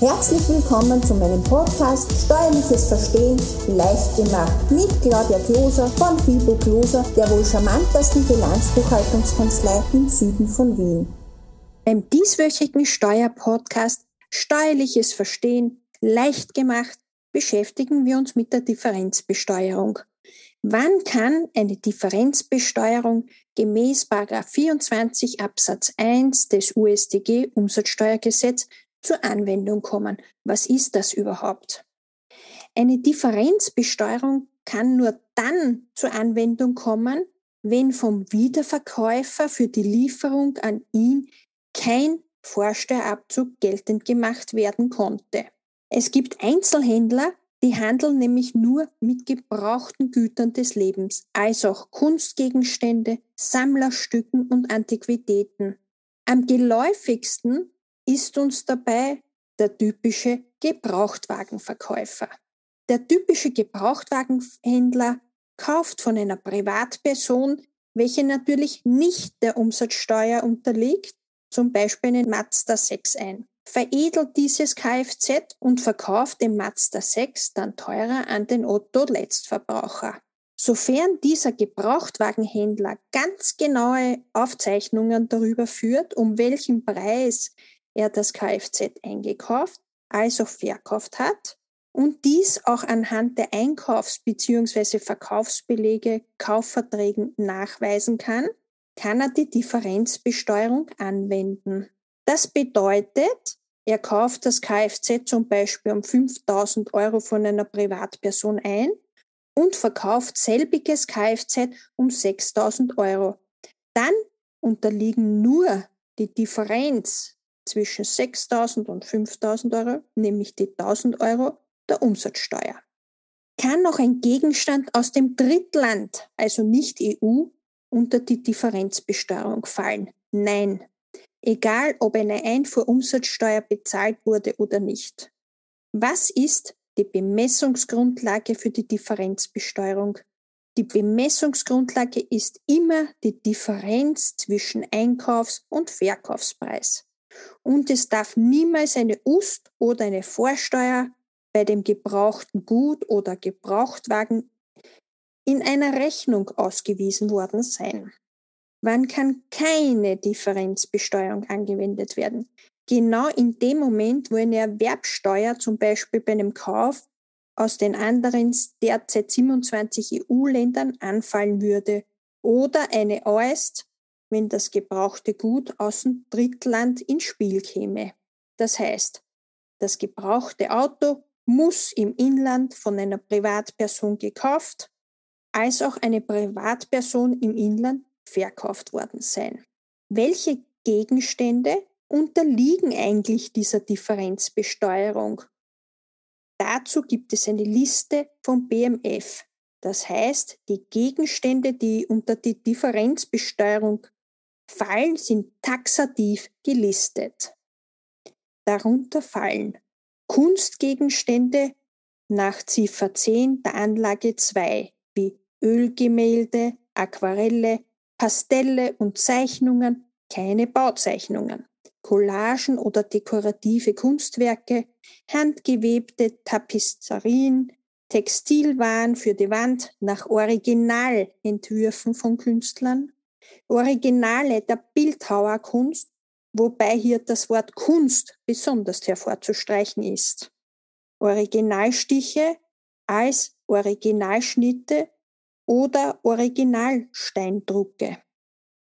Herzlich willkommen zu meinem Podcast Steuerliches Verstehen leicht gemacht mit Claudia Kloser von Fibo Kloser, der wohl charmantesten Bilanzbuchhaltungskanzlei im Süden von Wien. Beim dieswöchigen Steuerpodcast Steuerliches Verstehen leicht gemacht beschäftigen wir uns mit der Differenzbesteuerung. Wann kann eine Differenzbesteuerung gemäß 24 Absatz 1 des USDG Umsatzsteuergesetz zur Anwendung kommen. Was ist das überhaupt? Eine Differenzbesteuerung kann nur dann zur Anwendung kommen, wenn vom Wiederverkäufer für die Lieferung an ihn kein Vorsteuerabzug geltend gemacht werden konnte. Es gibt Einzelhändler, die handeln nämlich nur mit gebrauchten Gütern des Lebens, als auch Kunstgegenstände, Sammlerstücken und Antiquitäten. Am geläufigsten ist uns dabei der typische Gebrauchtwagenverkäufer. Der typische Gebrauchtwagenhändler kauft von einer Privatperson, welche natürlich nicht der Umsatzsteuer unterliegt, zum Beispiel einen Mazda 6 ein, veredelt dieses Kfz und verkauft den Mazda 6 dann teurer an den Otto-Letztverbraucher. Sofern dieser Gebrauchtwagenhändler ganz genaue Aufzeichnungen darüber führt, um welchen Preis er das Kfz eingekauft als auch verkauft hat und dies auch anhand der Einkaufs- bzw. Verkaufsbelege, Kaufverträgen nachweisen kann, kann er die Differenzbesteuerung anwenden. Das bedeutet, er kauft das Kfz zum Beispiel um 5000 Euro von einer Privatperson ein und verkauft selbiges Kfz um 6000 Euro. Dann unterliegen nur die Differenz zwischen 6.000 und 5.000 Euro, nämlich die 1.000 Euro der Umsatzsteuer. Kann noch ein Gegenstand aus dem Drittland, also nicht EU, unter die Differenzbesteuerung fallen? Nein. Egal, ob eine Einfuhrumsatzsteuer bezahlt wurde oder nicht. Was ist die Bemessungsgrundlage für die Differenzbesteuerung? Die Bemessungsgrundlage ist immer die Differenz zwischen Einkaufs- und Verkaufspreis und es darf niemals eine Ust- oder eine Vorsteuer bei dem gebrauchten Gut oder Gebrauchtwagen in einer Rechnung ausgewiesen worden sein. Wann kann keine Differenzbesteuerung angewendet werden? Genau in dem Moment, wo eine Erwerbsteuer zum Beispiel bei einem Kauf aus den anderen derzeit 27 EU-Ländern anfallen würde oder eine AEST wenn das gebrauchte Gut aus dem Drittland ins Spiel käme. Das heißt, das gebrauchte Auto muss im Inland von einer Privatperson gekauft, als auch eine Privatperson im Inland verkauft worden sein. Welche Gegenstände unterliegen eigentlich dieser Differenzbesteuerung? Dazu gibt es eine Liste vom BMF. Das heißt, die Gegenstände, die unter die Differenzbesteuerung Fallen sind taxativ gelistet. Darunter fallen Kunstgegenstände nach Ziffer 10 der Anlage 2 wie Ölgemälde, Aquarelle, Pastelle und Zeichnungen, keine Bauzeichnungen, Collagen oder dekorative Kunstwerke, handgewebte Tapisserien, Textilwaren für die Wand nach Originalentwürfen von Künstlern, Originale der Bildhauerkunst, wobei hier das Wort Kunst besonders hervorzustreichen ist. Originalstiche als Originalschnitte oder Originalsteindrucke.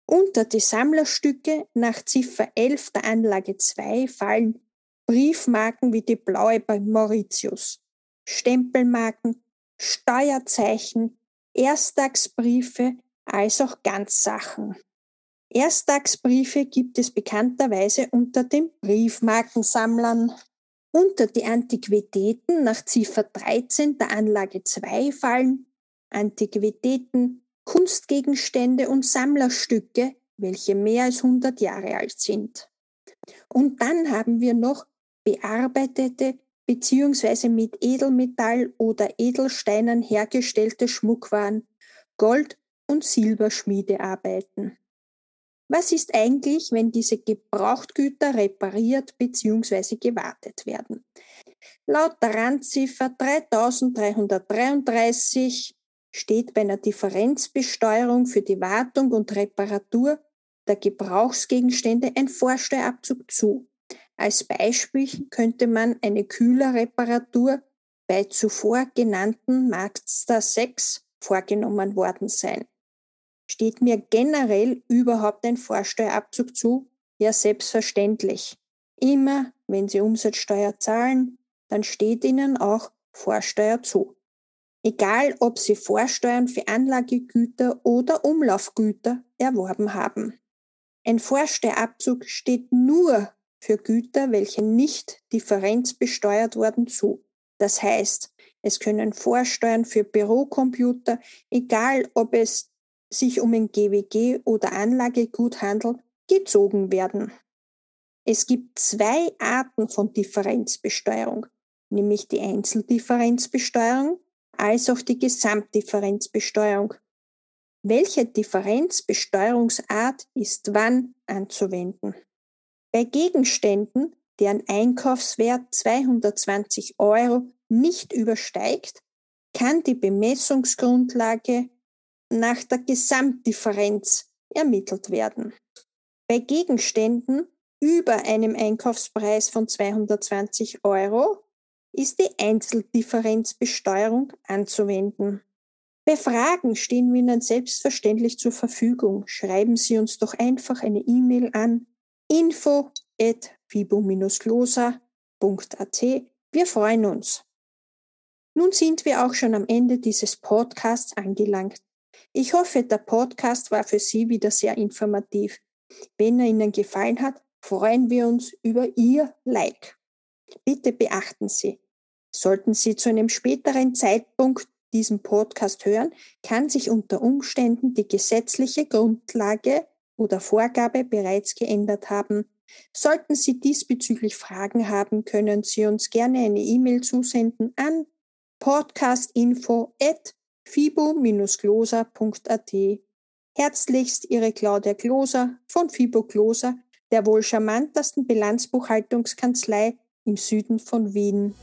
Unter die Sammlerstücke nach Ziffer 11 der Anlage 2 fallen Briefmarken wie die blaue bei Mauritius, Stempelmarken, Steuerzeichen, Ersttagsbriefe als auch Ganzsachen. Ersttagsbriefe gibt es bekannterweise unter den Briefmarkensammlern. Unter die Antiquitäten nach Ziffer 13 der Anlage 2 fallen Antiquitäten, Kunstgegenstände und Sammlerstücke, welche mehr als 100 Jahre alt sind. Und dann haben wir noch bearbeitete bzw. mit Edelmetall oder Edelsteinen hergestellte Schmuckwaren, Gold- und Silberschmiedearbeiten. Was ist eigentlich, wenn diese Gebrauchtgüter repariert bzw. gewartet werden? Laut der Randziffer 3333 steht bei einer Differenzbesteuerung für die Wartung und Reparatur der Gebrauchsgegenstände ein Vorsteuerabzug zu. Als Beispiel könnte man eine Kühlerreparatur bei zuvor genannten Mazda 6 vorgenommen worden sein. Steht mir generell überhaupt ein Vorsteuerabzug zu? Ja, selbstverständlich. Immer, wenn Sie Umsatzsteuer zahlen, dann steht Ihnen auch Vorsteuer zu. Egal, ob Sie Vorsteuern für Anlagegüter oder Umlaufgüter erworben haben. Ein Vorsteuerabzug steht nur für Güter, welche nicht differenzbesteuert wurden, zu. Das heißt, es können Vorsteuern für Bürocomputer, egal ob es sich um ein GWG oder Anlagegut handelt, gezogen werden. Es gibt zwei Arten von Differenzbesteuerung, nämlich die Einzeldifferenzbesteuerung als auch die Gesamtdifferenzbesteuerung. Welche Differenzbesteuerungsart ist wann anzuwenden? Bei Gegenständen, deren Einkaufswert 220 Euro nicht übersteigt, kann die Bemessungsgrundlage nach der Gesamtdifferenz ermittelt werden. Bei Gegenständen über einem Einkaufspreis von 220 Euro ist die Einzeldifferenzbesteuerung anzuwenden. Bei Fragen stehen wir Ihnen selbstverständlich zur Verfügung. Schreiben Sie uns doch einfach eine E-Mail an info@fibo-glosa.at. Wir freuen uns. Nun sind wir auch schon am Ende dieses Podcasts angelangt. Ich hoffe, der Podcast war für Sie wieder sehr informativ. Wenn er Ihnen gefallen hat, freuen wir uns über Ihr Like. Bitte beachten Sie, sollten Sie zu einem späteren Zeitpunkt diesen Podcast hören, kann sich unter Umständen die gesetzliche Grundlage oder Vorgabe bereits geändert haben. Sollten Sie diesbezüglich Fragen haben, können Sie uns gerne eine E-Mail zusenden an podcastinfo@ fibo-gloser.at. Herzlichst Ihre Claudia Gloser von Fibo Gloser, der wohl charmantesten Bilanzbuchhaltungskanzlei im Süden von Wien.